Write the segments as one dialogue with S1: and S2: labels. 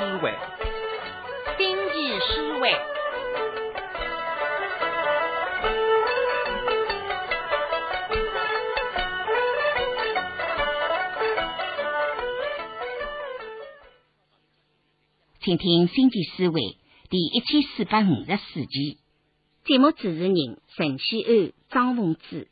S1: 思维，
S2: 经济思维。
S3: 请听《经济思维》第一千四百五十四期，节目主持人陈启安、张凤芝。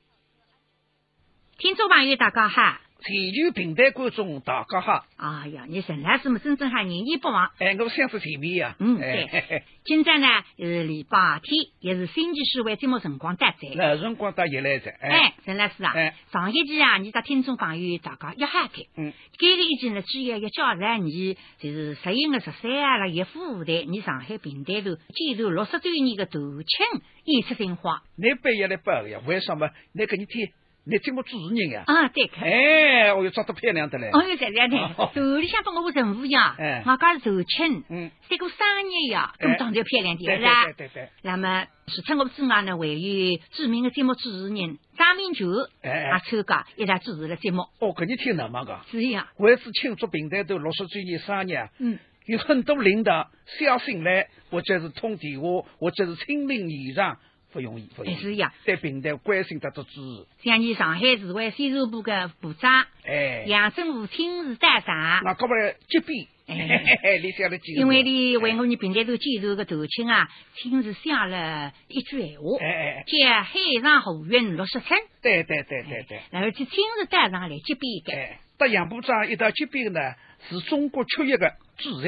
S3: 听众朋友，大家好。
S1: 全球平台观众大家好！
S3: 哎呀，你陈老师么真正还人言不忘。
S1: 哎，我相识前面呀。
S3: 嗯，对。今朝呢是礼拜天，也是星期四为节目辰光搭载。
S1: 那辰光搭也来着。
S3: 哎，陈老师啊，上一期啊，你的听众朋友大家一哈开。
S1: 嗯。
S3: 这个一期呢，主要要教授你，就是十一月十三啊，了一副舞台，你上海平台头建筑六十周年的大庆演出新花。
S1: 你不要来报呀？为什么？那个你听。你节目主持人呀？
S3: 啊，对。
S1: 哎，我又抓得漂亮的嘞。
S3: 哦哟，这样的。头里向帮我任务呀。
S1: 哎。
S3: 我家是寿庆。
S1: 嗯。
S3: 这个生日呀，都长得漂亮点，
S1: 是吧？对对对。
S3: 那么，除脱我之外呢，还有著名的节目主持人张明球，
S1: 哎，
S3: 也参加一台主持的节目。
S1: 哦，搿你听那么个？
S3: 是呀。
S1: 为是庆祝平台都六十周年生日。
S3: 嗯。
S1: 有很多领导小信来，或者是通电话，或者是亲临现场。不容易，不容易。
S3: 是呀，
S1: 对平台关心得多支持。
S3: 像你上海市委宣传部的部长，
S1: 哎，
S3: 杨振武亲自带上，
S1: 那搞不来接笔，哎，你？
S3: 因为你为我们平台头介绍个头亲啊，亲自写了一句闲话，
S1: 哎哎，
S3: 叫海上河运六十村。
S1: 对对对对对，
S3: 然后就亲自带上来接笔一个。
S1: 哎，到杨部长一道接笔呢，是中国缺一个主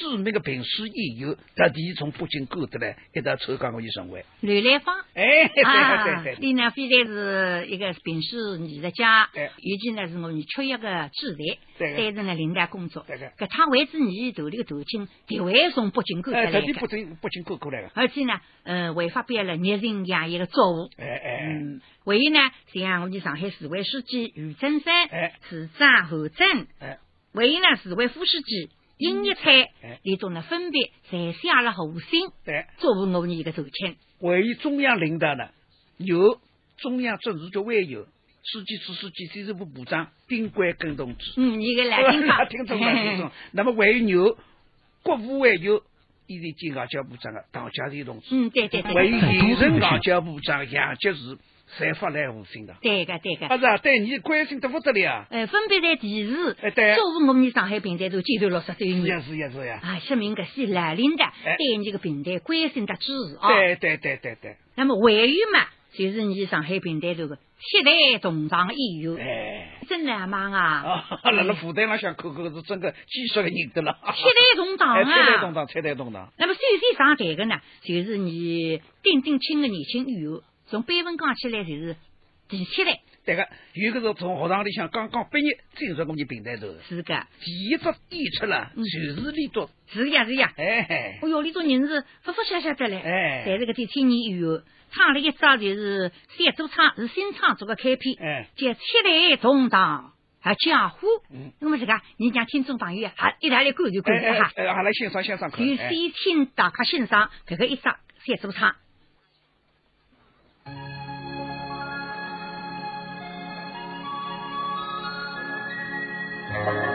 S1: 任。著名的评书演员特地从北京赶得来，一道参加我一生会。
S3: 吕来芳，
S1: 哎，对对对，
S3: 你呢非但是一个评书艺术家，
S1: 哎，
S3: 尤其呢是我们缺一个主任，担任了领导工作。
S1: 对对，
S3: 搿趟为止你头里个头亲，特为从北京赶得来
S1: 特地北京北京过过来的。
S3: 而且呢，嗯，还发表了热情洋溢的作务。
S1: 哎哎，
S3: 嗯，还有呢，像我们上海市委书记俞正声，
S1: 哎，
S3: 市长侯震，
S1: 哎，
S3: 还有呢，市委副书记。音乐菜，里头呢分别侪写了贺信，
S1: 对，
S3: 作为我们一个头签。
S1: 位于中央领导呢，有中央政治局委员、书记处书记、宣传部部长丁关根同志。
S3: 嗯，你个来听
S1: 懂了听众。那么还有国务委员、以前兼外交部长的唐家瑞同志。
S3: 嗯，对对对。
S1: 还有现任外交部长杨洁篪。才发来无信的，
S3: 对个对个，
S1: 不是啊，对你关心得不得了。
S3: 哎，分别在提示，
S1: 哎对，
S3: 作为我们上海平台都接受六十周年，
S1: 是呀是呀是呀，
S3: 啊，说明个是来临的，对你个平台关心的支持啊。
S1: 对对对对对。
S3: 那么还有嘛，就是你上海平台这个七代同堂演员，
S1: 哎，
S3: 真难忘啊！
S1: 啊，那那舞台上想看看是真个技术的人的了。
S3: 七代同堂啊，七
S1: 代同堂，七代同堂。
S3: 那么首先上台的呢，就是你丁丁青的年轻演员，从辈分讲起来就是。第七代，
S1: 对个，有个是从学堂里向刚刚毕业进入我们平台头，
S3: 是个，
S1: 第一只演出了，就是李卓，
S3: 是呀是呀，
S1: 哎，
S3: 哦哟，李卓人是不不晓晓得嘞，
S1: 哎，
S3: 但是个第七年以后，唱了一张就是三组唱，是新创作的开篇，
S1: 哎，
S3: 叫七代同堂还讲话，
S1: 嗯，
S3: 那么这个你讲听众朋友啊，一来来感受感受哈，
S1: 哎，好来欣赏欣赏，就
S3: 先请大家欣赏这个一张三组唱。Bye.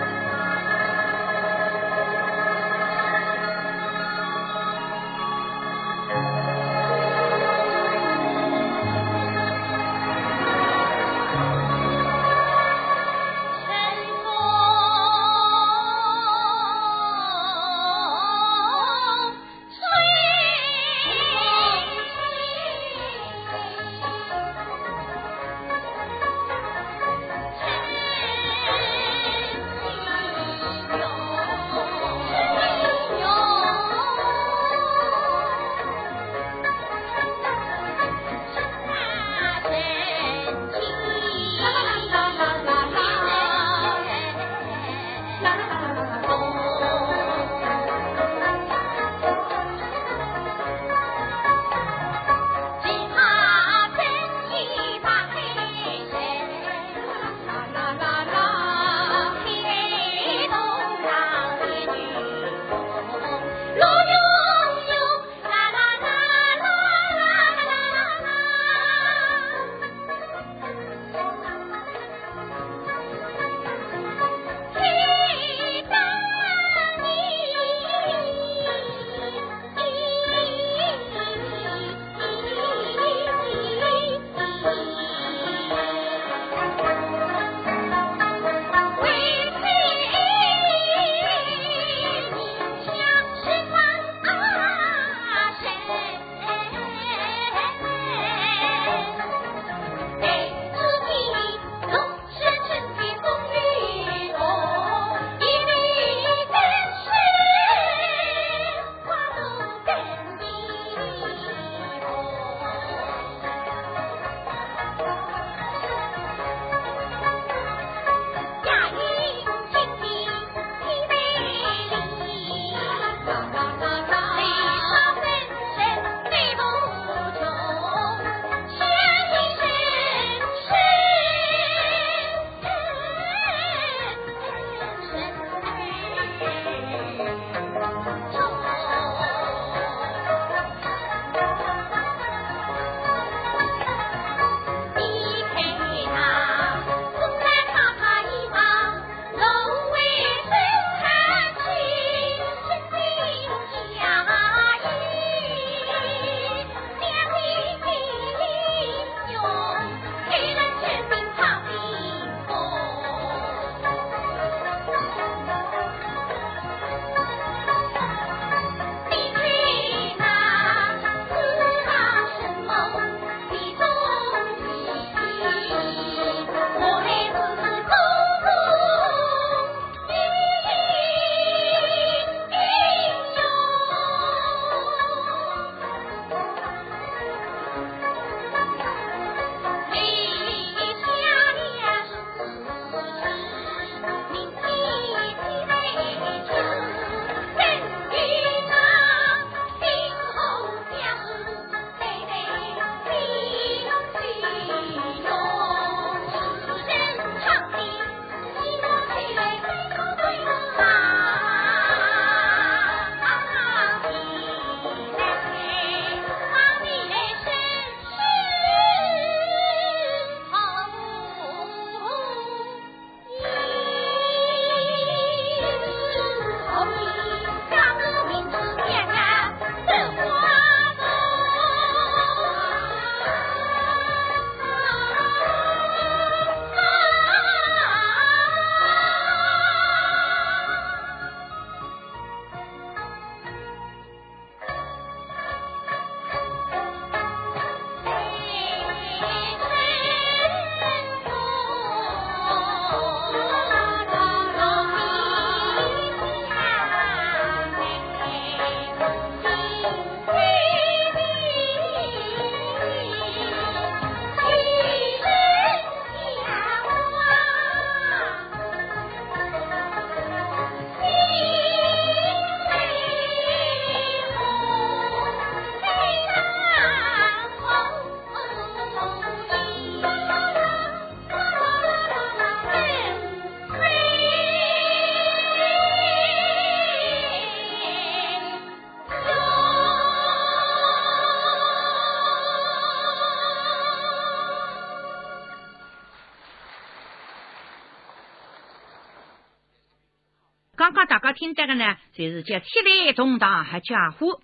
S3: 刚刚大家听到的呢，就是叫七雷同堂还家伙。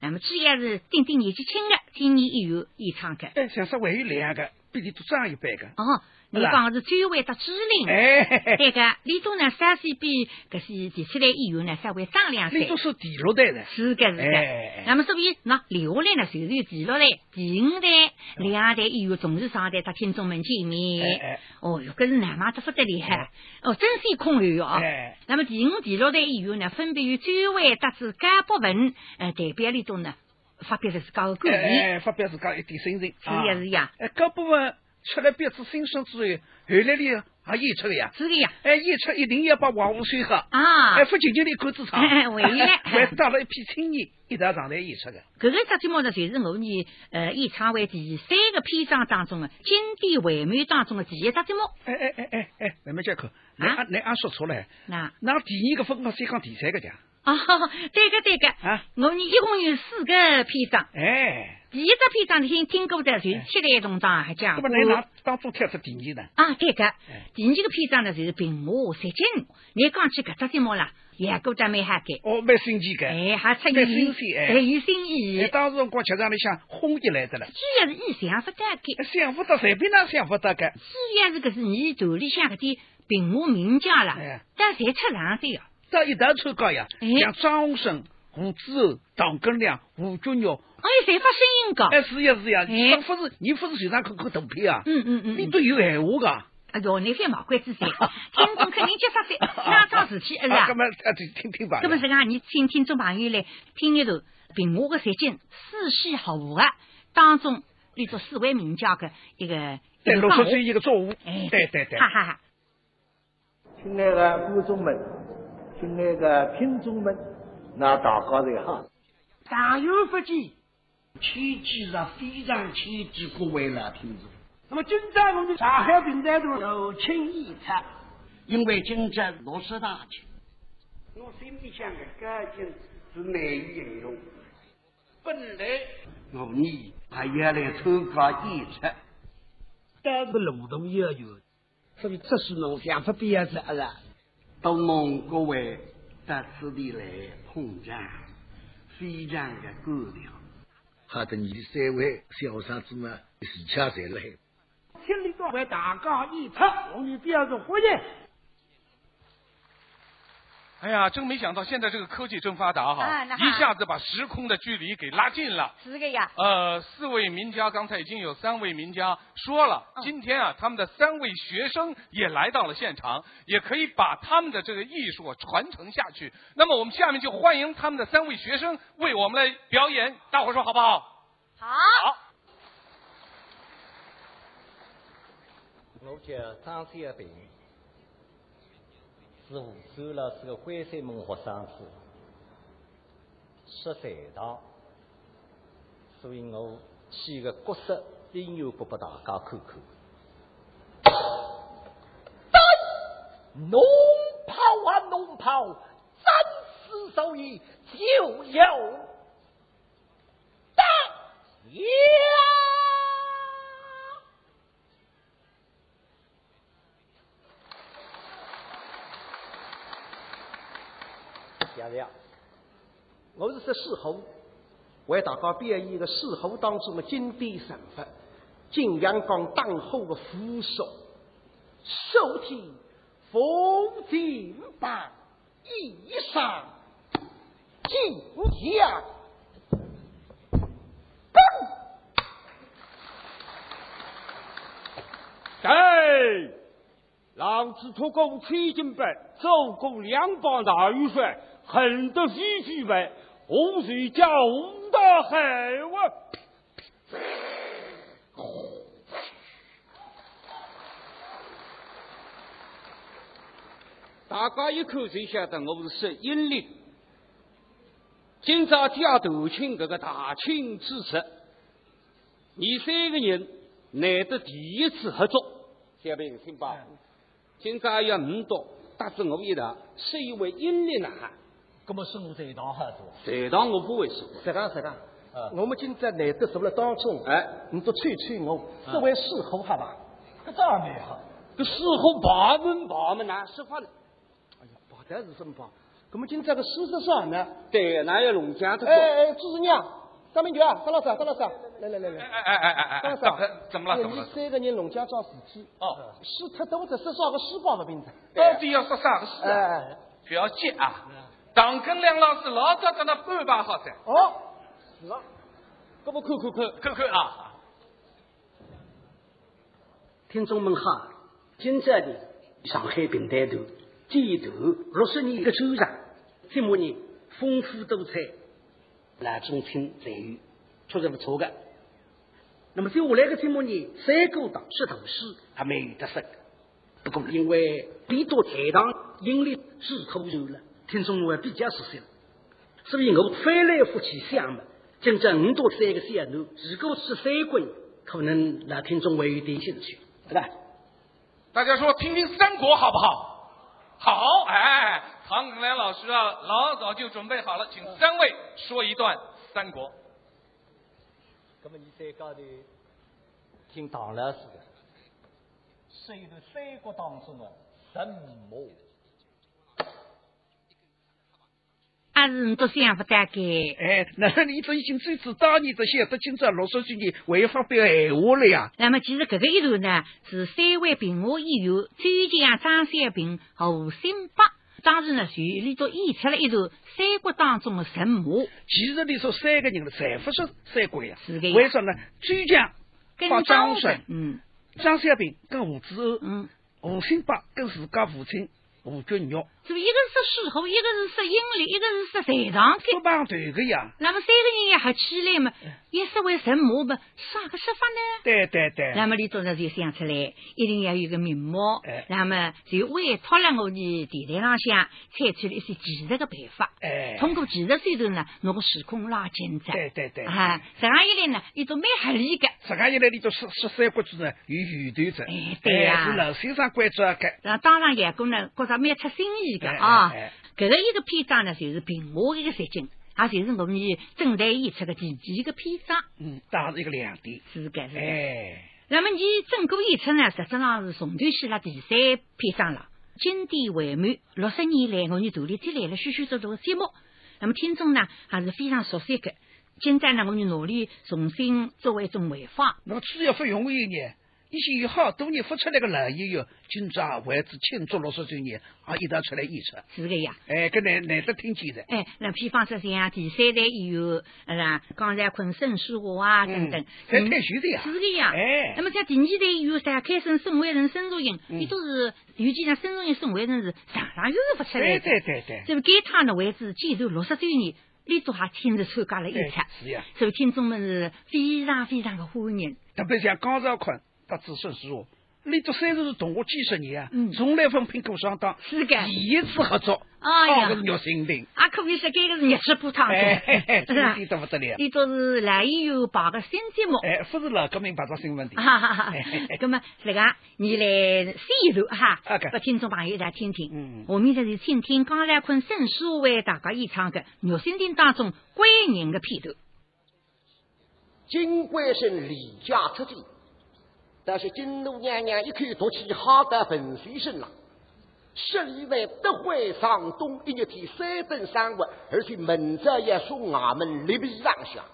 S3: 那么既然是丁丁年纪轻的，今年也有演唱的。
S1: 哎，像是还有两个，比你都长一辈的。
S3: 哦。你讲是最会的指令，对个，李总呢，三岁比搿些第七代演员呢稍微长两岁。
S1: 李总是第六代的，
S3: 是的，是的。那么所以那留下来呢，就是有第六代、第五代两代演员同时上台，和听众们见面。哦哟，搿是哪嘛这不得厉害？哦，真是空有哦。那么第五、第六代演员呢，分别由最会得知甘博文呃代表李总呢，发表了自家的观点，
S1: 发表自家一点心情。
S3: 是呀，是呀。
S1: 哎，甘博文。吃了鼻子新生之后，后来里还演出的呀，
S3: 是的呀。
S1: 哎，演出一定要把王五水喝
S3: 啊！
S1: 哎，不仅仅的口子唱，
S3: 回来
S1: 还带了一批青年一道上台演出的。
S3: 这个节节目呢，就是我们呃演唱会第三个篇章当中的经典回满当中的第一节节目。
S1: 哎哎哎哎哎，慢慢讲口，你俺你俺说错了。
S3: 那
S1: 那第二个分号先讲第三个讲。
S3: 啊，对个对个啊，我们一共有四个篇章。
S1: 哎。
S3: 第一只篇章听听过的，就是七代同章还讲。
S1: 那么你拿当中挑出第二呢？
S3: 啊，对个。第二个篇章呢，就是平和三金。你讲起搿只节目啦，也过得蛮哈改。
S1: 哦，蛮新奇个。
S3: 哎，还出
S1: 有新鲜，
S3: 哎，有新意。
S1: 当时辰光吃上里向轰起来的了。
S3: 主要是你想不得改。
S1: 想不得，随便哪想不得改。
S3: 主要是搿是你肚里向搿点平和名家啦，但侪出上的呀。
S1: 这一道参加呀，像张洪生、胡志厚、唐根良、胡军玉。
S3: 哎，谁发声音噶？
S1: 哎，是呀是呀，你不是你不是随上看看图片
S3: 啊？嗯嗯嗯，
S1: 你都有闲话噶。
S3: 哎呦，你非毛怪之噻，听众肯定接啥三，哪桩事体是啊？
S1: 那么啊，就听听吧。
S3: 那么是讲，你请听众朋友来听一段平话的三金四戏合舞啊，当中立着四位名家的一个
S1: 对六十岁一个作舞。
S3: 哎，
S1: 对对对，
S3: 哈哈哈。
S4: 亲爱的观众们，亲爱的听众们，那大家在好，
S5: 大有不济。千机是非常千机各位老听众。那么今朝我们上海平台都有请演出，因为今朝落实大庆，我心里想的感情是难以形容。本来我你还要来参加演出，但是劳动要求，所以这是侬想法必要是啊。都蒙各位到此地来捧场，非常的高调。
S6: 好的，你的三位小三子们是恰在来，
S5: 千里多为大家演出，我们表示欢迎。
S7: 哎呀，真没想到现在这个科技真发达哈，一下子把时空的距离给拉近了。
S3: 是的呀。
S7: 呃，四位名家，刚才已经有三位名家说了，今天啊，他们的三位学生也来到了现场，也可以把他们的这个艺术传承下去。那么我们下面就欢迎他们的三位学生为我们来表演，大伙说好不好？
S3: 好。
S7: 好。
S8: 我叫张小平。是湖州老师的淮山门学生子，十三堂，所以我起个角色音乐给大家看看。
S5: 龙袍啊龙袍，战死手艺就有大呀。
S8: 这样，我是说四猴，为大家表演一个四猴当中的经典神法——金阳冈当后的扶手，手提风金榜，衣裳金甲，
S5: 对，狼子托功千金杯，走过两帮大元帅。横得飞飞白，洪水叫五大海哇！大家一看就晓得我是说阴历。今朝家头庆这个大庆之时，你三个人难得第一次合作，小朋友听吧。今朝要五到，搭着我一道，是一位阴历男孩。
S8: 那么是我这一堂合作，
S5: 这一堂我不会说。
S8: 实讲实讲，我们今在难得坐了当中，哎，你都催催我，这位侍候好吧？这样蛮好。
S5: 这侍候八门八门难说话呢。
S8: 哎呀，不但是这么棒，
S9: 我们今朝个事实上呢？
S10: 对，哪有龙江的？
S9: 哎哎，朱师娘，张明娟，张老师，张老师，来来来来，
S7: 哎哎哎哎哎，
S9: 张老师，
S7: 怎么了？
S9: 你三个人龙江庄事体，
S7: 哦，
S9: 死脱多的，说啥个死报的病子？
S7: 到底要说啥个事？
S9: 哎，
S7: 不要急啊！唐根梁老师老早跟他安排好噻。
S9: 哦，是啊，这么看看看
S7: 看看啊！
S10: 听众们好，今朝的上海平台头街头六十年一个周长，节目呢丰富多彩，来中青才有，确实不错的。那么接下来的节目呢，三个党石头诗还没有得胜。不过因为比多台堂盈利是口柔了，听众我比较熟悉了，所以我翻来覆去想嘛，今朝五多三个小路，如果是三国，可能那听众会有点兴趣。对吧？
S7: 大家说听听三国好不好？好，哎，唐根良老师啊，老早就准备好了，请三位说一段三国。
S8: 那么你在高头听唐老师的，是一段三国当中的神魔。
S3: 还是你都想不大概？
S1: 哎，那你这已经最知道你这些得今朝六十几年会发表闲话了呀？
S3: 那么其实这个一段呢，是三位评话演员周江、张三平、胡新八，当时呢就里头演出了一段三国当中的神魔。
S1: 其实你说三个人了，才不是三国呀？
S3: 是的。
S1: 为什么呢？周江
S3: 跟
S1: 张
S3: 顺，嗯，
S1: 张三平跟胡子欧，
S3: 嗯，
S1: 胡新八跟自家父亲。吴君玉，
S3: 这一个是石虎，一个是说阴历，一个是说财上
S1: 给，不帮对个呀。
S3: 那么三个人也还起来嘛，也是为神魔嘛，啥个说法呢？
S1: 对对对。
S3: 那么李总呢就想出来，一定要有个名目。哎。那么就委托了我的电台上向采取了一些技术的办法。
S1: 哎。
S3: 通过技术手段呢，弄个时空拉紧张。
S1: 对对对。
S3: 啊，这样一来呢，一种蛮合理的。
S1: 这样一来，你就十十三国志呢有预断者。
S3: 哎，对呀。
S1: 是老先生关注个。
S3: 那当然，员工呢，觉着蛮出新意。啊，搿个一个篇章呢，就是平话一个实景，也就是我们正在演出的第几个篇章。
S1: 嗯，当是一个亮点。
S3: 是的，是。
S1: 哎，
S3: 那么你整个演出呢，实质上是重头戏了第三篇章了。经典回满，六十年来我们独立积累了许许多多的节目，那么听众呢还是非常熟悉的。今朝呢，我们努力重新作为一种回放。
S1: 那么只要不容易呢？一些有好多年发出来的老演员，今朝为之庆祝六十周年，啊，一道出来演出。
S3: 是的呀。
S1: 哎，搿难难得听见的。
S3: 哎，那比方说像第三代演员，是吧？刚才昆盛书华啊等等，
S1: 太太熟的呀。
S3: 是的呀。
S1: 哎。
S3: 那么像第二代演员，像开生、孙伟人、孙如英，伊都是尤其像孙如英、孙伟人是常常有发出来
S1: 的。对对对对。
S3: 所以给他呢为之纪念六十周年，你都还亲自参加了演出。
S1: 是呀。
S3: 所以听众们是非常非常的欢迎。
S1: 特别像高兆坤，他子孙书。你这三十是同我几十年啊，从来分苹果上当，
S3: 是的，
S1: 第一次合作，
S3: 哎呀，
S1: 个是肉心定，
S3: 啊，可以说这个是热气扑汤
S1: 的，是吧？得不得了？
S3: 你这是来有报个新节目，
S1: 哎，不是老革命报个新问题，
S3: 哈哈哈。那么这个你来细读哈，给听众朋友来听听。嗯，我们这是听听刚来坤圣书为大家演唱的《肉心定》当中关人的片段。
S9: 金龟生离家出走。但是金奴娘娘一口夺起好的粉水身了，十里外德惠上东一日天三顿三物，而且门着也说衙门立壁上下，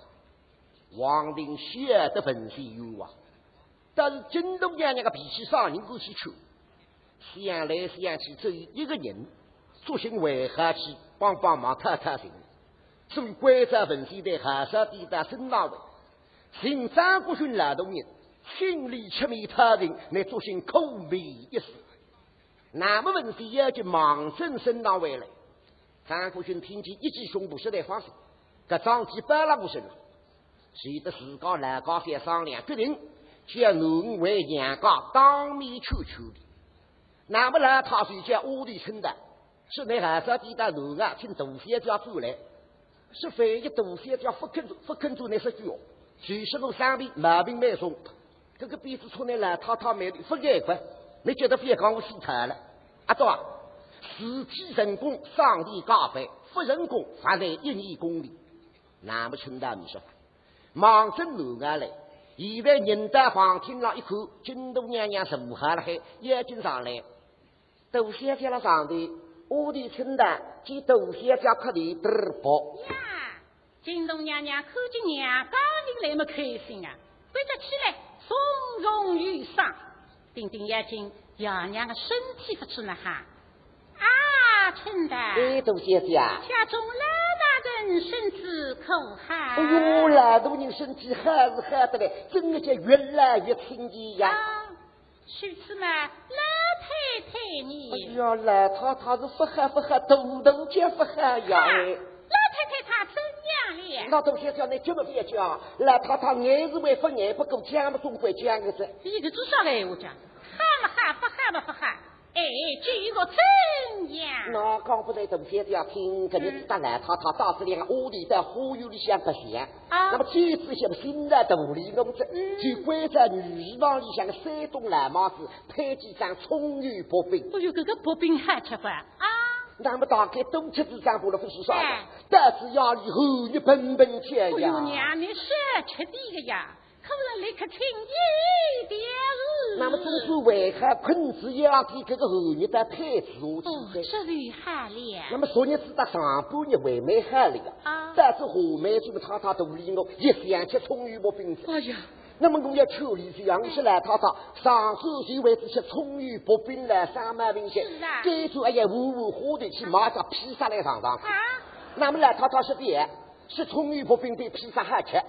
S9: 王定写的粉水冤枉。但是金奴娘娘的脾气上人过去求，想来想去只有一个人，索性为何去帮帮忙探探情，所以关着文水的海上地的孙大伟，寻张国勋劳动人。心里吃米他人，乃做心口眉一死。那么问题要就忙正升到回来。张国军听见一记胸部，实在放心，搿张机搬了不行了。随着自家来高山商量，决定叫奴为杨家当面求求的。那么呢，他就叫屋里称的，是那二十地的奴啊，请大仙家走来，是非一大仙家不肯做，不肯做那十句哦。就是我上边毛病蛮重。这个鼻子出来了，套套美丽，不眼快，你觉得别讲我死他了？阿多啊，实体成功上帝加倍，不成功罚在一年公里，那么清淡你说法。忙正路下来，现在人在房厅上一看，金都娘娘是武汉了，还眼睛上来，都先见了上帝，我的称的见窦仙家客的得报。
S2: 呀，金东娘娘看见娘家人来么开心啊！快着起来，从容与上，定定眼睛，爷娘的身体不处呢哈。啊，称的。
S9: 哎，窦仙家。
S2: 家中老大人身子可好？哎
S9: 呦，老大人身体好是好的嘞，真的就越来越亲切呀。
S2: 其次嘛，老太太你。
S9: 哎呀，老太太是不好不好，度度皆不好呀。那都先叫你这么别讲，老太太眼是为不眼不够，讲不总会讲个是。
S2: 一个至少来我讲，喊嘛喊，不喊嘛不喊。哎，据我怎样？
S9: 那刚不在东先生要听，肯定是打来他他当时连屋里在花园里向不行。啊。那么这次些新的独立农子，就关在女房里向的山东蓝帽子，配几张葱油薄饼。
S2: 哎呦，这个薄饼好吃不？啊。
S9: 那么大概多吃几张，不了不是啥但是压力后你本本钱
S2: 呀。哎呦，娘，你是吃的个呀？可不能立刻轻易点
S9: 日。那么正是为何困子压的这个后日在配置我
S2: 去这里好了。
S9: 那么昨日知道上半日为没害了啊。但是后面就他他独立我一想起葱油薄饼
S2: 哎呀，
S9: 那么我要处理这样起来，他他上手就为这些葱油薄饼来三万明显。
S2: 是啊。
S9: 这就哎呀，呜呜火的去买个披萨来尝尝。
S2: 啊。
S9: 那么来他他是别是葱油薄饼比披萨好吃。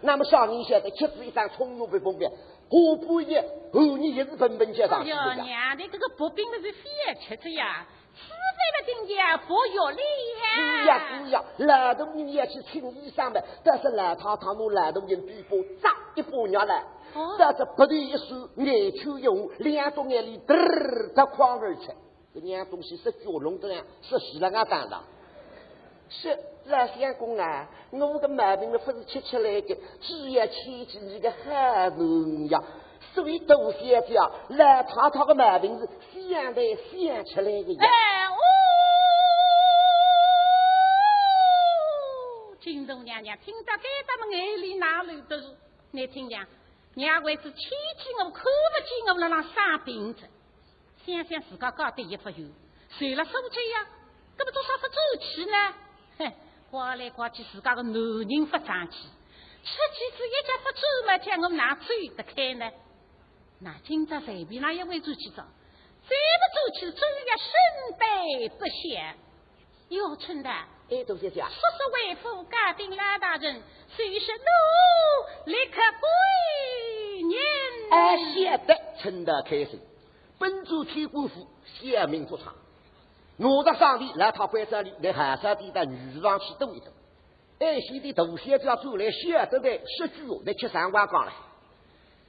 S9: 那么小人晓得，吃子一张葱油饼薄饼，过半夜后你也是笨笨接上
S2: 去的呀。娘的，这个薄饼那是非要吃的呀，吃在了顶家薄药里
S9: 呀。是呀是呀，老动人也去请医生们，但是老太太弄老动人嘴巴扎一把尿来，但是不断一说，眼球一红，两种眼里嘚儿的狂而去，这两东西是角龙的呀，是洗了俺当当。是老相公啊，我的毛病呢不是吃起来的，只要牵起你的好人呀。所以杜先生，老太太的毛病是想来想起来的呀。
S2: 哎哦，金东娘娘听到该咱们眼里哪里都是，你听讲，娘为是牵起我，看不见我那，那生病着。想想自家搞得也不有，谁了手机呀？这么多少不走起呢？哼，刮来刮去，自个个男人不争气，吃几次一家不走嘛，叫我哪追得开呢？那今朝随便哪一位出去走，再不走去，总要身败不显。要春的，
S9: 哎，杜小姐，
S2: 说是为父家丁老大人，虽是奴，立刻归您。
S9: 哎，晓得，春的开心，本主天官府，显命出场。我的上帝来他棺材里，来寒山地的女上去动一动。爱心的杜仙家走来，晓得的十句话，来吃三碗缸来。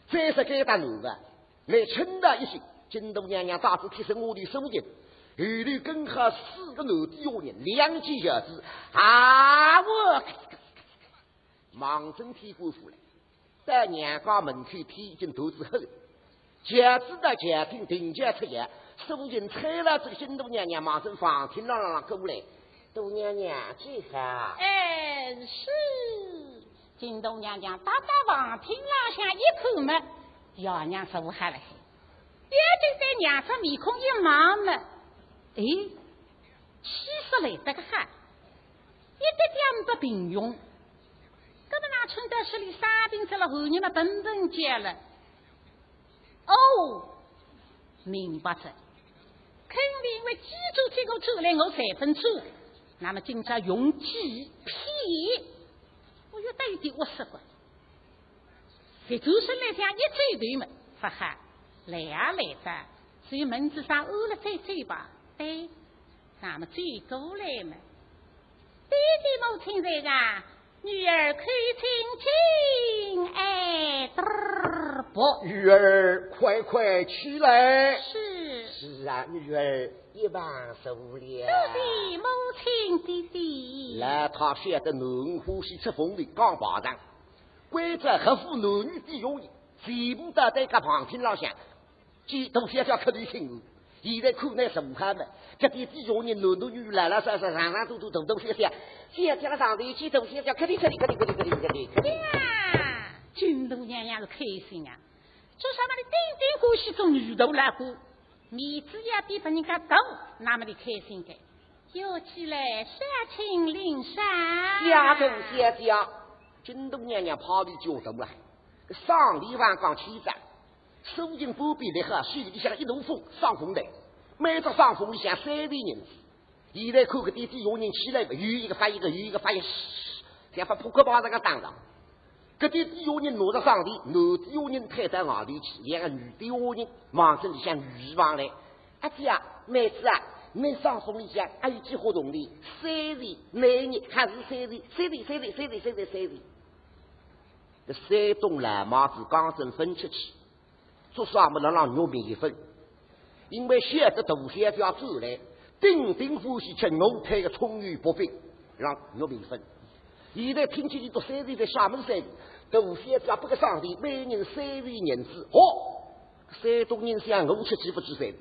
S9: 再是该打奴的，来称他一声，京都娘娘大子提升我的手劲，后头跟和四个男的妖人，两件小子啊！我忙正屁股出来，在娘家门口披进头之后，脚子的脚听定家出现。苏锦拆了这个新都娘娘，马上房厅啷啷过来。杜娘娘，几好？
S2: 哎，是。金东娘娘打到房厅廊下一口嘛，幺娘说我喊了，眼睛在娘子面孔一望嘛，哎，气色来得个好，一点点不平庸。哥们那村在市里沙兵在了后日嘛，笨笨接了。哦，明白着。肯定因为记住这个走来，我才分出。那么今朝用计骗，我又得一点我识过。在周身来讲一嘴头嘛，哈哈，来啊来着，所以门子上饿了再嘴吧。对，那么最过来嘛，母亲在啊，女儿可以亲亲，哎，嘚
S9: 不，女儿快快起来。
S2: 是。
S9: 是啊，女儿一万受了。弟
S2: 弟，母亲，弟弟。
S9: 来，他晓得男呼吸吃风的钢巴掌，规则合乎男女的用意，全部都在个旁听老乡，几都想叫客人听。现在苦难是武汉的，这点地用人男男女女来了，说说上上都都都都想想，想起了上头一起都想想，客人客人客人客人客人客人客人。
S2: 呀，军都娘娘是开心啊，就上那里顶顶欢喜种女头来过。面子也比别人家大，那么的开心的。有起来山清岭山，
S9: 家中仙家，京东娘娘跑的脚动了，上里万岗千丈，手巾不必的很，水里像一路风上风的，每只上风里像三位人子。现在看个弟弟有人起来，有一个发一个，有一个发一，像把扑克牌这个当上。这弟弟有人拿着上地，男的有人抬在外地去，两个女的有人忙着里向女王来。阿姐啊，妹子啊。你上风里向还有几活动的？三位男人还是三位？三位，三位，三位，三位，三位。这山东蓝帽子刚正分出去，做啥么能让牛民一分？因为晓得大仙就要走来，顶顶呼吸吃牛胎的葱油薄饼，让牛民分。现在听起你读三位在厦门山，大仙只要不给上帝，每人三位银子。哦，山东人想我吃几不几分？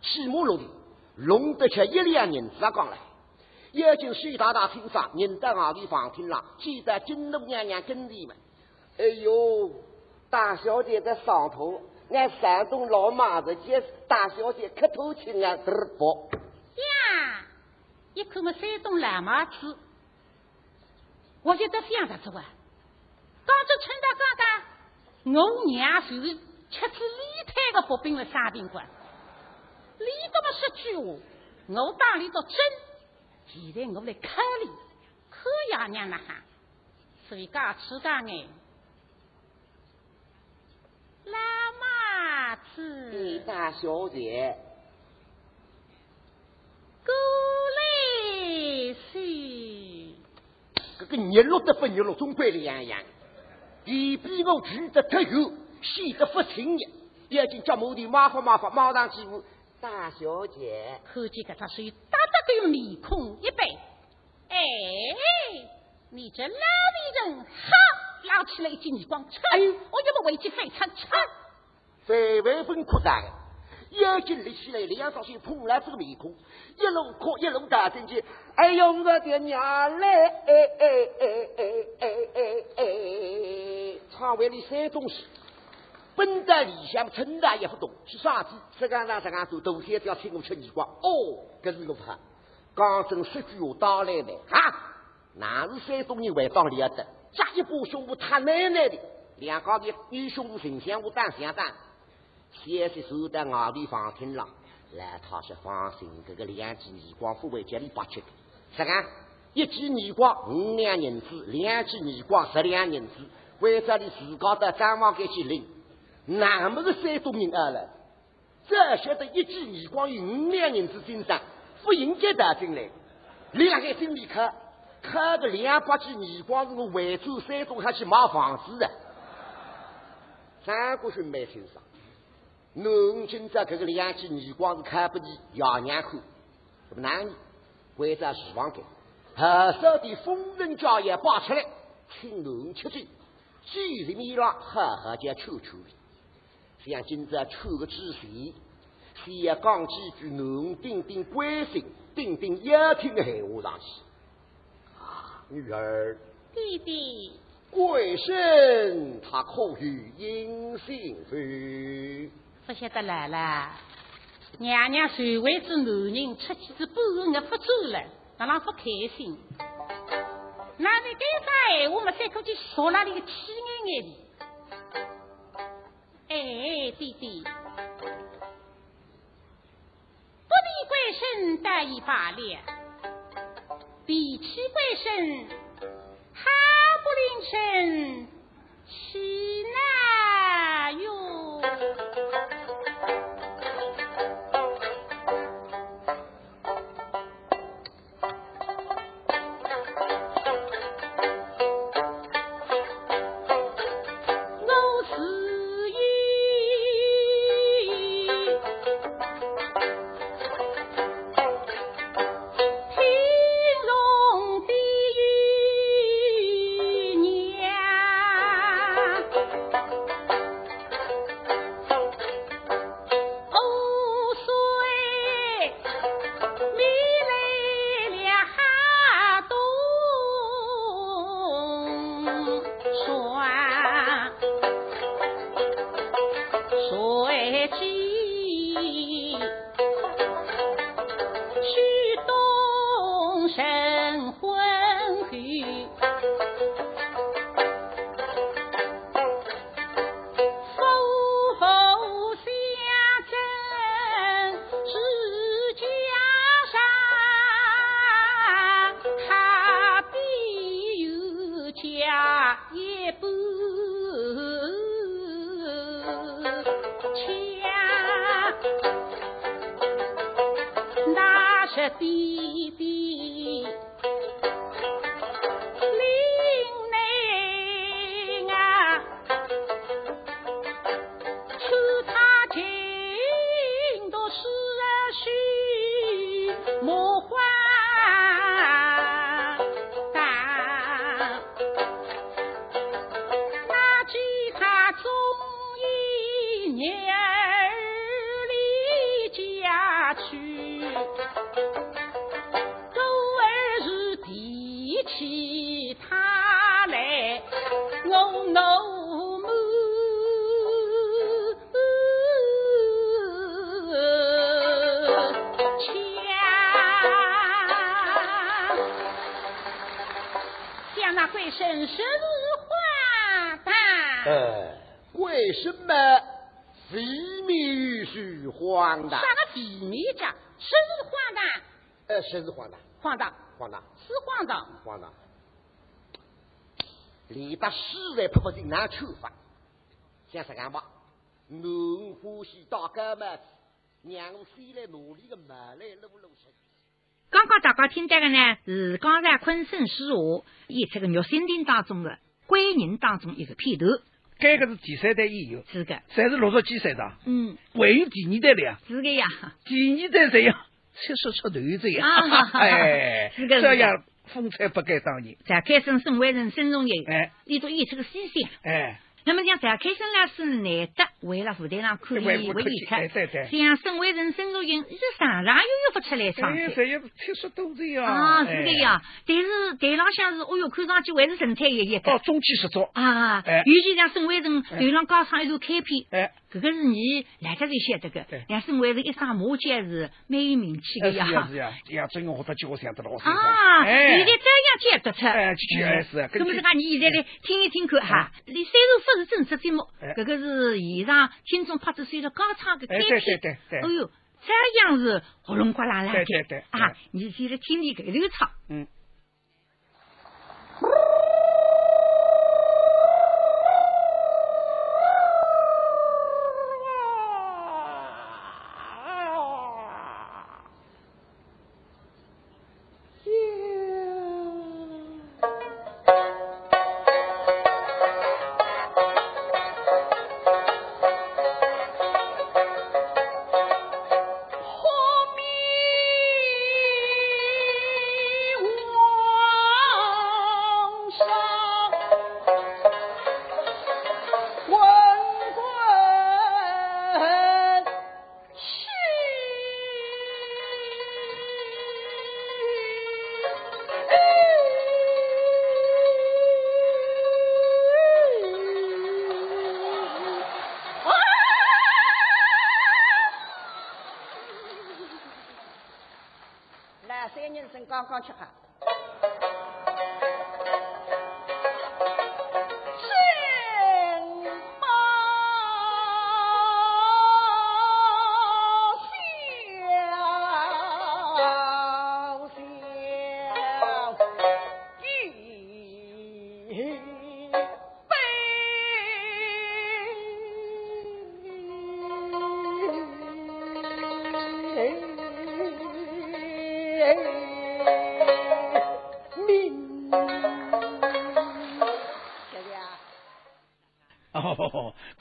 S9: 起码落的。弄得吃一两银子讲来，眼睛水大大听上，认得外地房听了，记得金龙娘娘跟你们。哎呦，大小姐在上头，俺山东老妈子见大小姐磕头亲啊，嘚啵。
S2: 呀，一看么山东老妈子，我就在想着做啊。刚才陈大刚刚，我娘就是吃吃李太的薄饼的沙宾馆。你这么说句话，我当你的真。现在我来看你，可爷娘了哈，所以讲吃干哎。老妈子，李
S9: 大小姐，
S2: 过来是。
S9: 这个日落的不日落，总归两样。你比我举得太厚，显得不亲热。眼睛叫母的麻烦麻烦，马上几步。大小姐，
S2: 看见个他水大大的面孔一般，哎，你这老女人，好，捞起来一记耳光，哎，我要不回去非常吃。
S9: 非万分扩大，眼睛立起来，两双手碰了这个面孔，一路哭一路大声叫，哎呦我的娘嘞，哎哎哎哎哎哎哎，唱完了三东西。本在理想，陈大也不懂，是啥子？这个让这个做头先要请我吃耳光。哦，这是个怕。刚正十句话打来的啊，哪是山东人会当了的，加一把胸部他奶奶的，两个的女胸部形象我当相当。先是守在外地房厅了，来他是放心，这个两记耳光不会叫你八七的。这个一记耳光五两银子，两记耳光十两银子，为着你自个的张望给去领。那么个山东人啊了，这晓得一记耳光有五两银子金上，不应该打进来。你那个心里看，看个两百记耳光是我惠州山东还去买房子的。三国兄没听上，南京这这个两记耳光是看不起爷娘看，不男人为着希望给，好少的封人家业拔出来，请侬吃酒，几十米了，好好叫抽抽的。像今朝抽个仔细，先要讲几句浓顶顶关心、顶顶要听的闲话上去。女儿，
S2: 弟弟，
S9: 贵生他可有隐心夫？
S2: 不晓得来了，娘娘谁为之男人出去是半日不走了，让人不开心。那你该啥闲话嘛？再过去说那里个气眼眼的。哎，弟弟，不理贵生得意罢了，比起贵生，好不灵生，岂
S9: 是黄大？
S2: 黄大，
S9: 黄大，
S2: 是黄大，
S9: 黄大。李大实在迫不及待出发，先生干吧。我欢喜大哥们，让我先来努力的马来路路线。
S3: 刚刚大家听到的呢，是刚才昆声诗话演出的《玉心亭》当中的《归人》当中一个片头。
S1: 这个是第三代演员，
S3: 是的，
S1: 侪是六十几岁的。
S3: 嗯，
S1: 还有第二代的呀？
S3: 是的呀，
S1: 第二代这样。七十出头这样，哎，
S3: 这
S1: 样风采不改当年。
S3: 展开生身为人身中人，
S1: 哎，
S3: 你都演出个西厢，
S1: 哎。
S3: 那么讲，翟开生来是难得为了舞台上可以为演出，像沈伟人、沈如英，一常常又又不出来唱。
S1: 哎，这也七十多岁啊！
S3: 啊，是的呀。但是台上像是，哦哟，看上去还是神采奕奕
S1: 的。哦，中气十足。
S3: 啊，尤其像沈伟人台上高唱一段开篇，
S1: 哎，
S3: 这个是你大家才晓得个。像沈伟人一上马甲是蛮有名气的
S1: 呀。是呀是呀，呀，真用我的脚想得老
S3: 啊，现在这样听得出。
S1: 哎，确实是。
S3: 那么是讲，你现在来听一听看哈，你虽然不是正式节目。这个是现场听众拍子随着高唱的开篇，
S1: 哎
S3: 呦，这样是喉咙哗啦啦
S1: 的
S3: 啊！你现在听你给流畅，
S1: 嗯。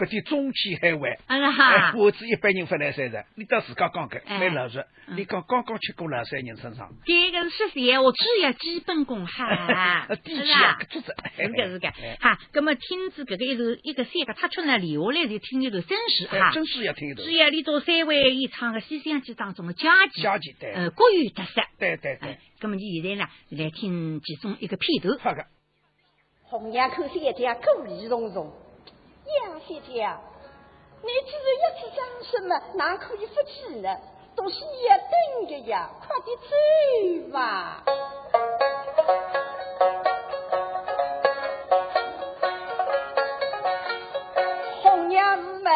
S1: 搿点中气还晚，
S3: 哎，
S1: 我子一般人勿来三十，你到自家讲个蛮老实，你讲刚刚吃过两三人身上。
S3: 这个是实闲话，只要基本功哈，
S1: 是吧？是。
S3: 个是个，哈，那么听子搿个一首一个三个他出来留下来就听一头真实哈，
S1: 真实要听一头。
S3: 只要你做三位演唱个西厢记当中的佳
S1: 绩，佳绩对，
S3: 呃，国语特色，
S1: 对对对。
S3: 那么你现在呢，来听其中一个片头。
S1: 好个，
S11: 红娘口三家故意融融。杨小姐，你既然要去讲什么，哪可以不去呢？都是要等的呀，快点走吧。红娘子嘛，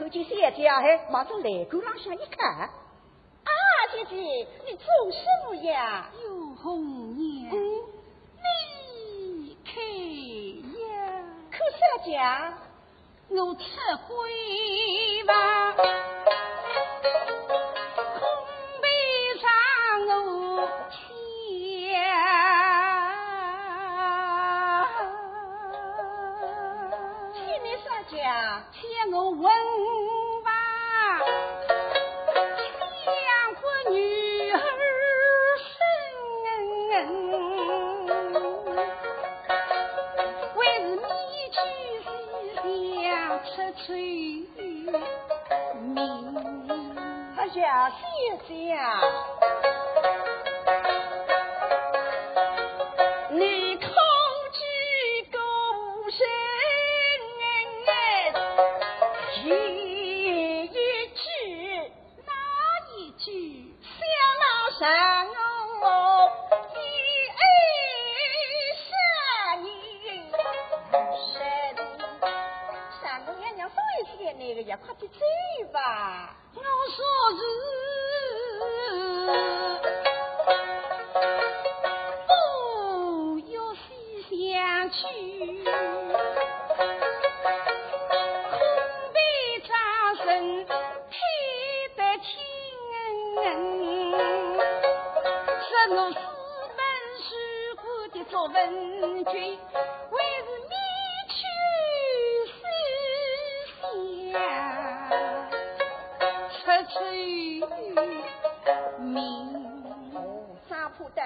S11: 这口气谢家还马上来沟浪向一看，啊，姐姐，你做什么呀？
S2: 有红娘，
S11: 嗯，
S2: 你看呀，
S11: 可？
S2: 我吃灰吧，我欠，我问
S11: 谢，
S2: 谢
S11: 谢，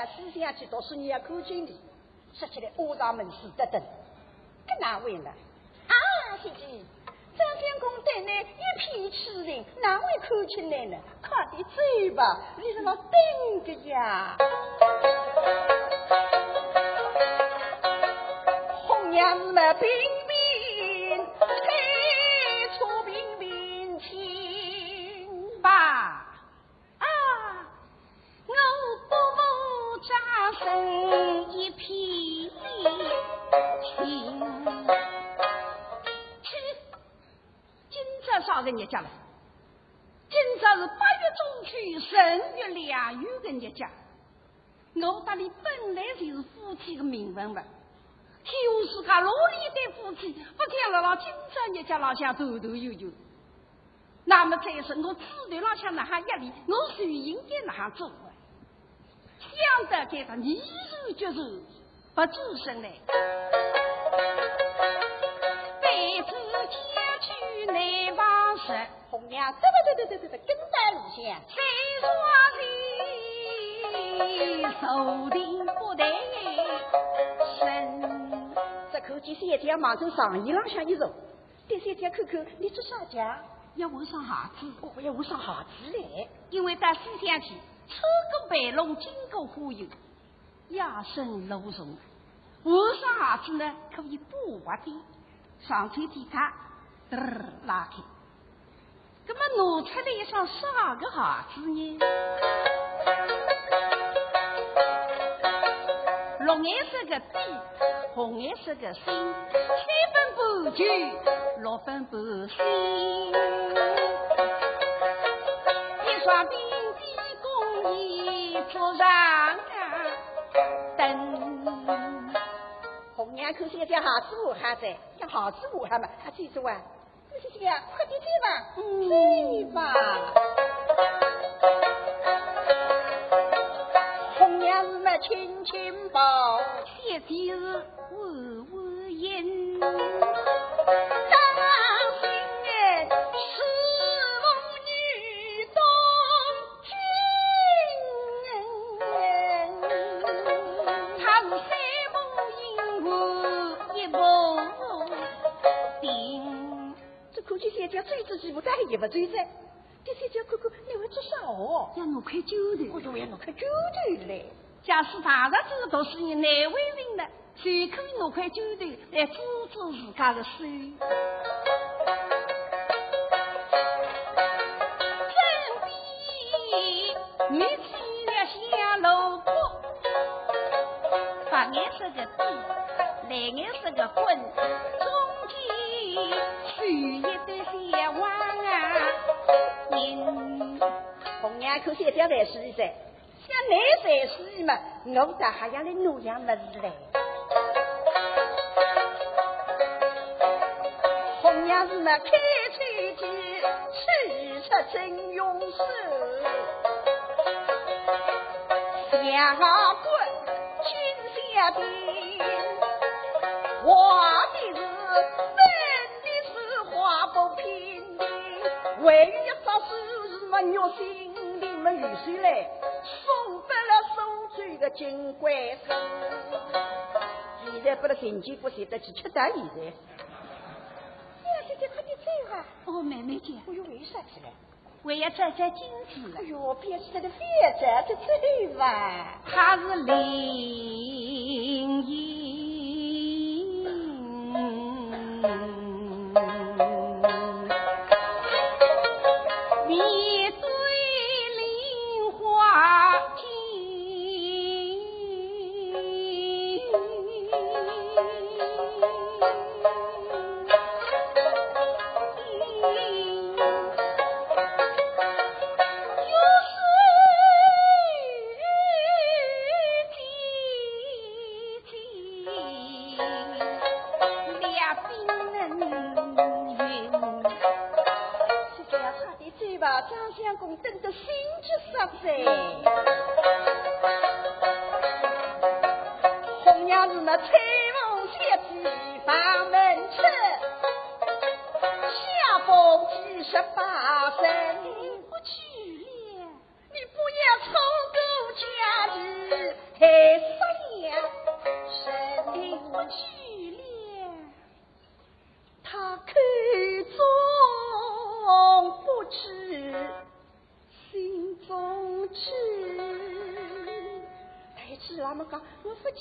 S11: 张铺的思想去读书，你要口经理，说起来乌上门死得等，搿哪位呢？啊，姐姐，张相公对你一片痴情，哪会看清来呢？快点走吧，你在那等着呀。红娘子们
S2: 就是夫妻的名分嘛，天下世界哪里对夫妻不讲了了今朝日节浪向抖抖悠悠？那么再说我制度浪向哪哈压力，我就应该哪哈做啊？想得这个你就是不做声来，辈子家去难忘实，
S11: 红娘，对对对对对对对，跟在路线。
S2: 谁说的手定不得？
S11: 这口气三家忙着上衣浪向一坐，第三天看看你做啥家？
S2: 要换双鞋子，
S11: 我要换双鞋子来。
S2: 因为到西天去，车过白龙，经过花游，压身露重。我上鞋子呢，可以不滑的，上车底卡，嘚拉开。那么拿出来一双啥个鞋子呢？绿颜色的底，红颜色的心，三分不旧，六分不新。一双冰肌工艺做上灯。
S11: 红娘口先讲鞋子我还在，讲鞋子我还嘛，还记住啊？谢谢啊，快点去吧，
S2: 嗯
S11: 走吧。红娘子们亲亲抱，
S2: 谢姐是稳稳言。
S11: 当心哎，是妇女懂君。
S2: 他是三步银环，一步定。
S11: 这口气先讲最子几步，但也不最在。第三讲看看你会做啥哦？
S2: 要我快揪的。
S11: 我就要侬看九头来。
S10: 假使大日子都是你难为人了，谁可以拿块酒头来治治自家的手？
S11: 真比你去了下楼坡，白颜色的笔，蓝颜色的棍，中间绣一对小娃啊，
S10: 人红娘口先表来试一噻。像你才是嘛，我咋还要来弄样么子嘞？红娘子嘛，开吹机，取出真勇手，两个棍，金下边，画的是真的是画不平的，唯一一桩事是没肉心里没雨水嘞。金龟孙，现在不得神经不晓得去吃大米噻。呀，姐姐快点走啊！
S11: 哦，妹妹姐，
S10: 哎呦，为啥子嘞？
S11: 为要摘摘金子。
S10: 哎呦，别吃这个别摘，这走吧。
S11: 他是林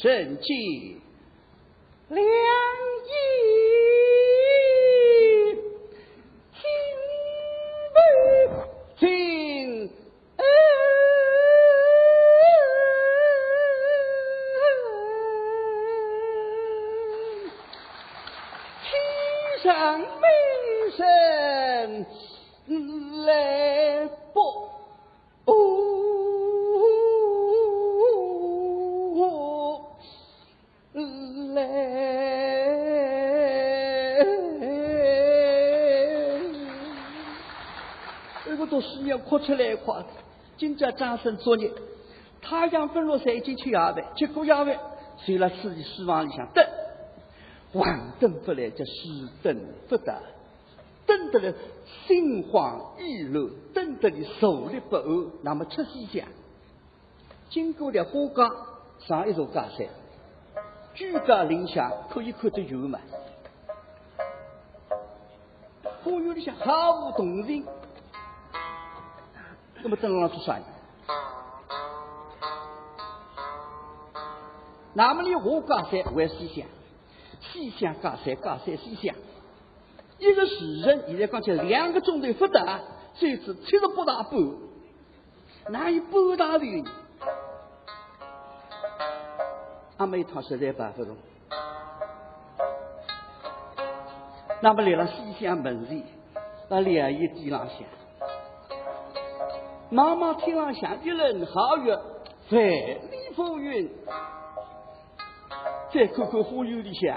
S10: 神
S12: 迹
S10: 良医。今朝张生作业，太阳分落山，已经吃夜饭，吃过夜饭，睡了自己书房里向等，晚等不来，就时等不得，等得了心慌意乱，等得你坐立不安。那么出西厢，经过了花岗上一座假山，居家林下可以看得远嘛？花园里向毫无动静。那么正浪是啥？那么你我家山为西厢，西厢家山家山西想，一个时辰现在讲起两个钟头不得，最次七十八大半，哪有半大的？阿妹他实在办不动。那么来了西厢门前，那两仪地浪向。妈妈天上下一轮好月，万里风云。再看看花园里向，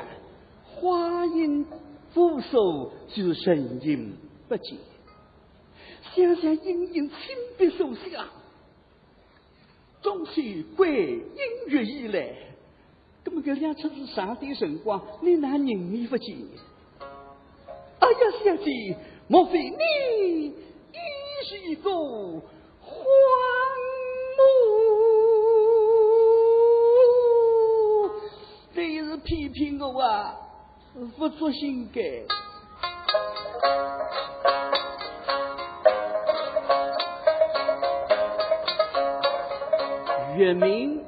S10: 花影扶手就神影不见。想想隐隐亲笔手下，中秋归音乐以来，那么这两出是上的辰光，你哪人面不见？哎呀，小姐，莫非你已是一个母？这是批评我啊，不足心肝。月明。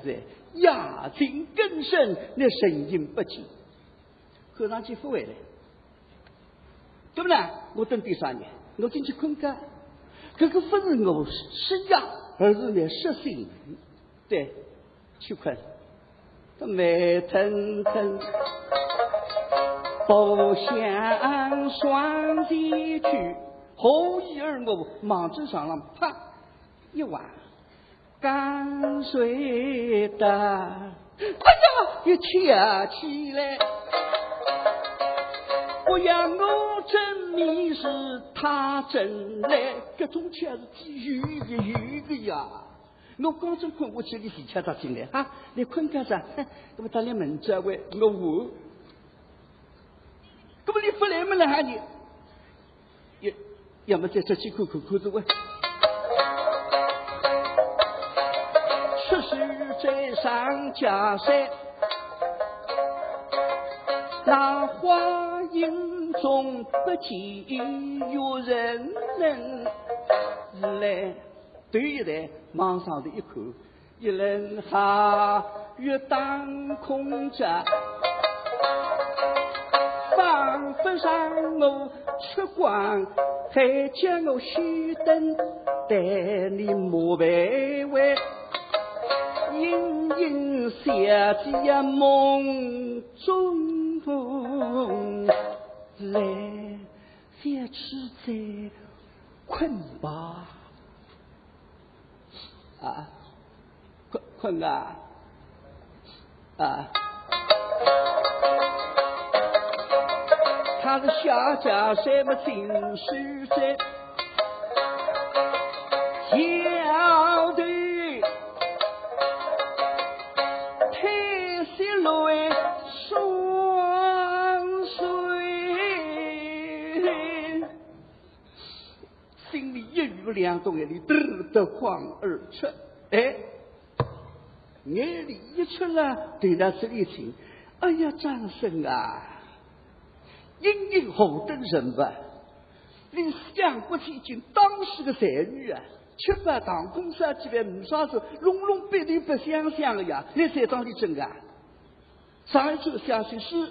S10: 在，雅情更深，那声音不减，看上去不回来，对不对？我等第三年，我进去困觉，这个不是我失压，而是你失心，对，去困，慢腾腾，不想双肩去，后一儿我忙着上了，啪一晚。刚睡的，哎呀，一跳起来，不要我证明是他真来，各种枪是几有的有的呀！我刚正困过去，你谁枪打进来哈？你困干啥？那么打来门这位，我我，那么你不来么来喊你？要要么在这去看看看着我。上加山，那花影中不见有人人。来对一来，往上的一看，一人哈月当空着，仿佛让我出关，还叫我虚灯带你莫徘徊。隐隐想起呀梦中来，想起在困吧啊，困困啊啊！他是下家什么进书斋，两洞眼里得得晃而出，哎，眼里一出了，对他这里听，哎呀，张生啊，英英红灯人吧，你想不起经当时的才女啊，七八堂公杀几万五杀手，隆隆别的不相像的呀，你山当里真啊，上一次相信是。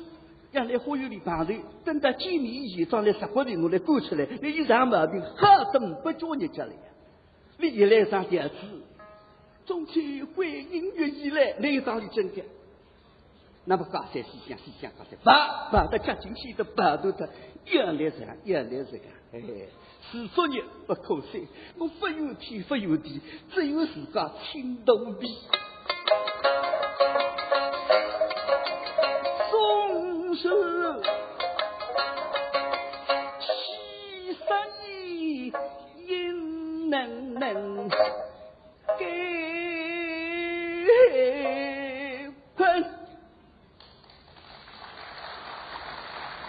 S10: 让来花园里排队，等到几年以前，装来十块的我来赶出来。你一上毛病，哈等不叫你家来。你一来上电视，中秋会音乐以来，你当里真的。那么刚才西想西想刚才，把把的家进去的把都的，一来这样，一来这样，哎，四十年不可惜，我不有天不有地，只有自家青铜币。是七十年应能能给困。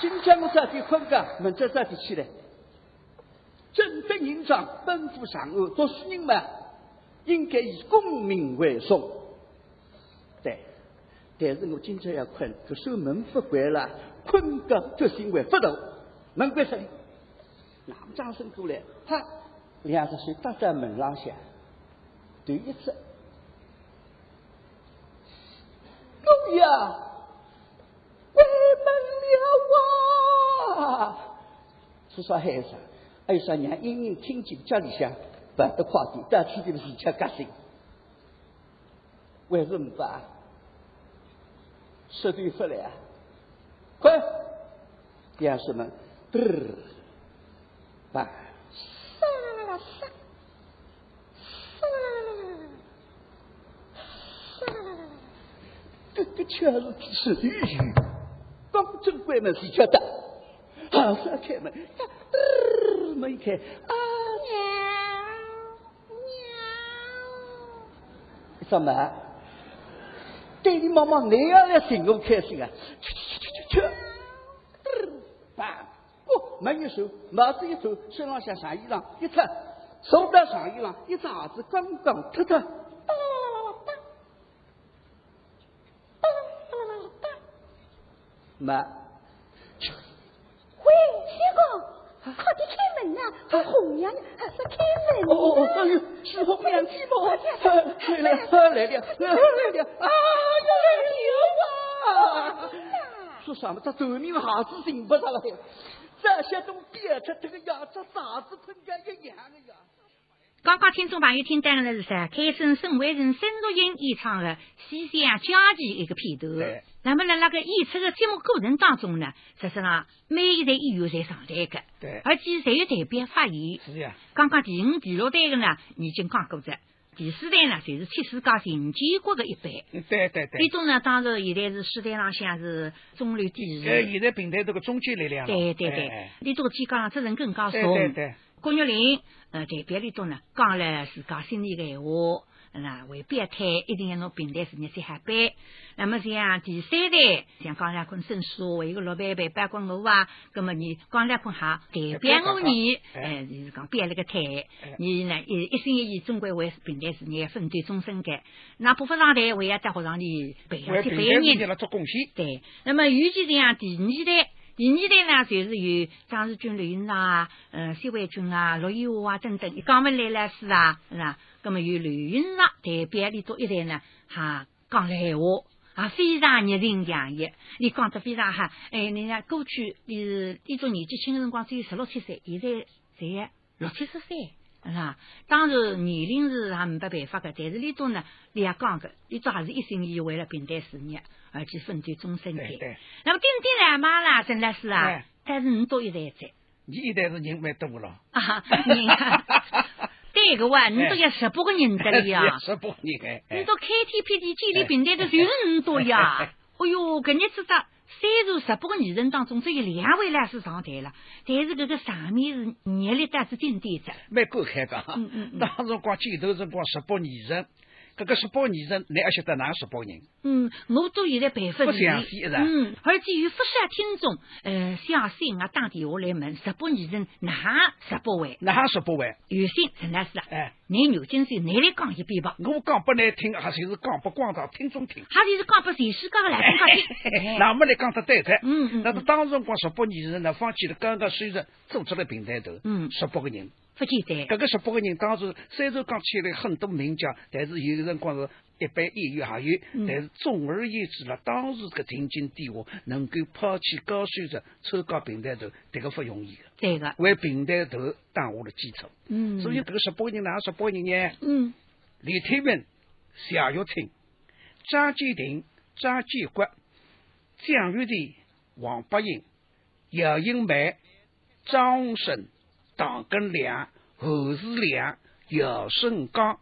S10: 今天我这里困个，明天这里起来。正德营长奔赴上岸，读书人们应该以功名为重。但是我今朝要困，这守门不关了，困个决心为不动，门关上，那么掌声过来，他两只手搭在门上下，对一只，公爷，关门了啊！
S4: 是说孩子，还有说让隐隐听见家里向办的快递，带去的事情革新，为什么吧？十对不来，快，干什么？嘚儿，吧，
S11: 杀啦啦啦杀，杀啦。
S4: 这个全是是语语，刚正关门是觉得，好是开门，嘚儿门一开，啊
S11: 娘
S4: 什么？对你妈妈那样来寻我开心啊！去去去去去去！嘚儿，吧，哦，门一收，帽子一走，身上向上衣裳一脱，手到上衣裳一只鞋子刚刚脱脱，妈，
S11: 喂，小哥，快点开门呐！这红娘还是开门。
S4: 哦哦哦，哎呦，是红娘鸡毛，来了来了来了来了，啊。呀来了啊！说什么？这走命孩子寻不着了，这些都憋着这个样子，啥子喷干一样的呀？
S3: 刚刚听众朋友听到的是噻，开声沈伟人、沈若英演唱的《西厢佳期》一个片段。那么在那个演出的节目过程当中呢，实际上每一代演员侪上台个，
S1: 对，
S3: 而且侪有代表发言。
S1: 是呀。
S3: 刚刚第五、第六代的呢，已经讲过着。第四代呢，就是七世家邢建国的一班。
S1: 对对对。
S3: 一种呢，当然现在是世代上向是中流砥柱。
S1: 哎，现在平台这个中坚力量。
S3: 对对对。你这个肩讲责任更加重。
S1: 对对对。
S3: 郭玉玲，呃，代表里头呢，讲了自家心里的闲话，那为变态，一定要拿平台事业再下班。那么像第三代，像江来坤申诉，一个老板板包括我啊，那么你江来坤哈代表我你，哎，就是讲变了个态，你呢一一心一意，终归为平台事业奋斗终身的。那部分上台，为要在学堂里培养去培养
S1: 人，做贡献。
S3: 对，那么尤其这样第二代。第二代呢，就是有张世军、刘云长啊，嗯，谢伟军啊、陆以华啊等等，讲不来了是啊，是吧？那么有刘云长代表里头一代呢，哈讲来话，啊非常热情洋溢，你讲得非常哈。哎，人家过去你是一种年纪轻的辰光只有十六七岁，现在才六七十岁，是吧？当然年龄是还没办法的，但是里头呢，你也讲个，里头还是一心一意为了平台事业。而去奋斗终身的，那么丁丁来妈啦，真的是啊，但是你多一代在，
S1: 你一代是人蛮多了
S3: 啊，人，对个哇，你都要十八个人的了呀，
S1: 十八人
S3: 你到 KTPD 建立平台的就是你多呀，哎。呦，搿日子的三十十八个艺人当中只有两位来是上台了，但是搿个场面是热烈但是经典的，
S1: 蛮够开的，
S3: 嗯嗯，
S1: 当时光镜头辰光十八艺人。这个十八艺人，你还晓得哪十八人？
S3: 嗯，我都现在百分
S1: 不详细
S3: 的。嗯，而且有不少听众，呃，相信啊，打电话来问十八艺人哪十八位？
S1: 哪十八位？
S3: 有心陈老师啊，
S1: 哎，
S3: 你牛金水，你来讲一遍吧。
S1: 我讲不难听，还就是讲不光大听众听。
S3: 还就是讲不全世界来听。
S1: 那么来讲得对的。
S3: 嗯嗯。
S1: 那是当时光十八艺人呢，放弃了刚刚虽然组织了平台头，
S3: 嗯，
S1: 十八个人。
S3: 不简单。
S1: 这个十八个人当时虽然讲起来很多名将，但是有的人光是。一般演员还有，但是总而言之了，当时个天经地下，能够抛弃高收入参加平台头，这个不容易的。
S3: 对个，
S1: 为平台头打下了基础。
S3: 嗯。
S1: 所以这个十八个人哪十八个人呢？
S3: 嗯。
S1: 李天文、夏玉清、张建庭、张建国、蒋玉娣、王八英、姚英梅、张洪生、唐根良、侯世良、姚胜刚。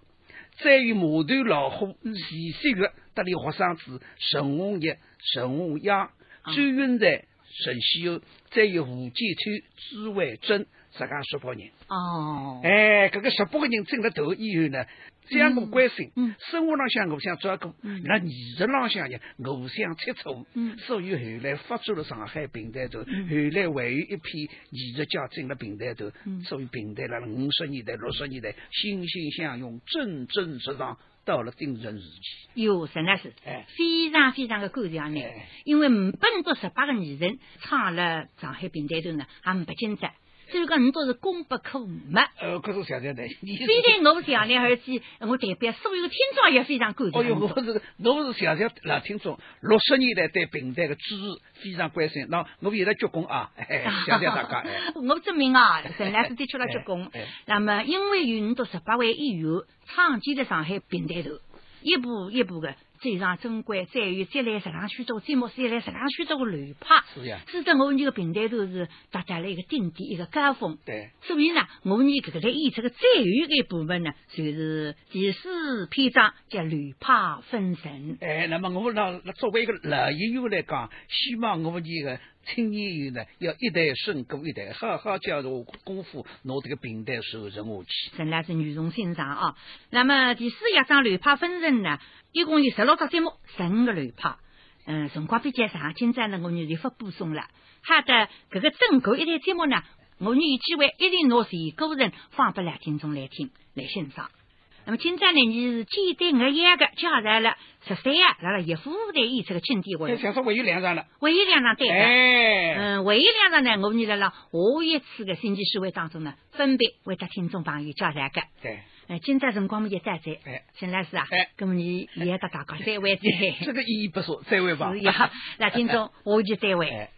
S1: 再与码头老虎徐锡月得力学生子陈红叶、陈红阳、周云才、陈希友，再有吴建川、朱伟珍，十家十八人。
S3: 哦，
S1: 哎，这个十八个人争了头以后呢，相互关心，
S3: 嗯，
S1: 生活上向互相照顾，那艺术上向呢互相切磋，
S3: 嗯，
S1: 所以后来发展了上海平台头，后来还有一批艺术家进了平台头，所以平台了五十年代、六十年代欣欣向荣，蒸蒸日上，到了鼎盛时期。
S3: 哟，真的是，
S1: 哎，
S3: 非常非常的感谢你，因为本着十八个艺人唱了上海平台头呢，还不紧张。所以讲你都是功不可没。
S1: 呃，可是现在呢，你
S3: 虽然我是杨丽儿子，我代表所有的听众也非常感谢。
S1: 哦哟，我是我是谢谢老听众，六十年代对平台的支持非常关心，那我现在鞠躬啊，谢谢大家。
S3: 我证明啊，陈老师的确了鞠躬。那么，因为有你到十八位演员长期在上海平台头，一步一步的。最上珍贵在于再来十两许多节目，再来十两许多个流派，
S1: 是呀。
S3: 使得我们这个平台都是达到了一个顶点，一个高峰。
S1: 对。
S3: 所以呢，我们这个在演出的最后一个部分呢，就是第四篇章叫流派分神。
S1: 哎，那么我们那作为一个老演员来讲，希望我们这个。青年员呢，要一代胜过一代，好好教着功夫，拿这个平台收拾下去。
S3: 真乃是语重心长啊！那么第四一章流派分成呢，一共有十六个节目，十五个流派。嗯，辰光比较长，今朝呢我们就不补充了。好的，这个整个一台节目呢，我们有机会一定拿全个人放给来听众来听来欣赏。那么今朝呢，你是简单扼要的介绍了十三啊，那个一副的演出的经典
S1: 为。想说唯一两张了。
S3: 唯一两张对的。
S1: 哎。
S3: 嗯，唯一两张呢，我们在了下一次的星期四会当中呢，分别为他听众朋友介绍个。
S1: 对。
S3: 哎，今朝辰光我就再在。
S1: 哎。
S3: 陈老师啊。
S1: 哎。
S3: 那么你也要大家再会再。
S1: 这个意义不说，再会吧。
S3: 是呀，那听众，我就再会。
S1: 哎。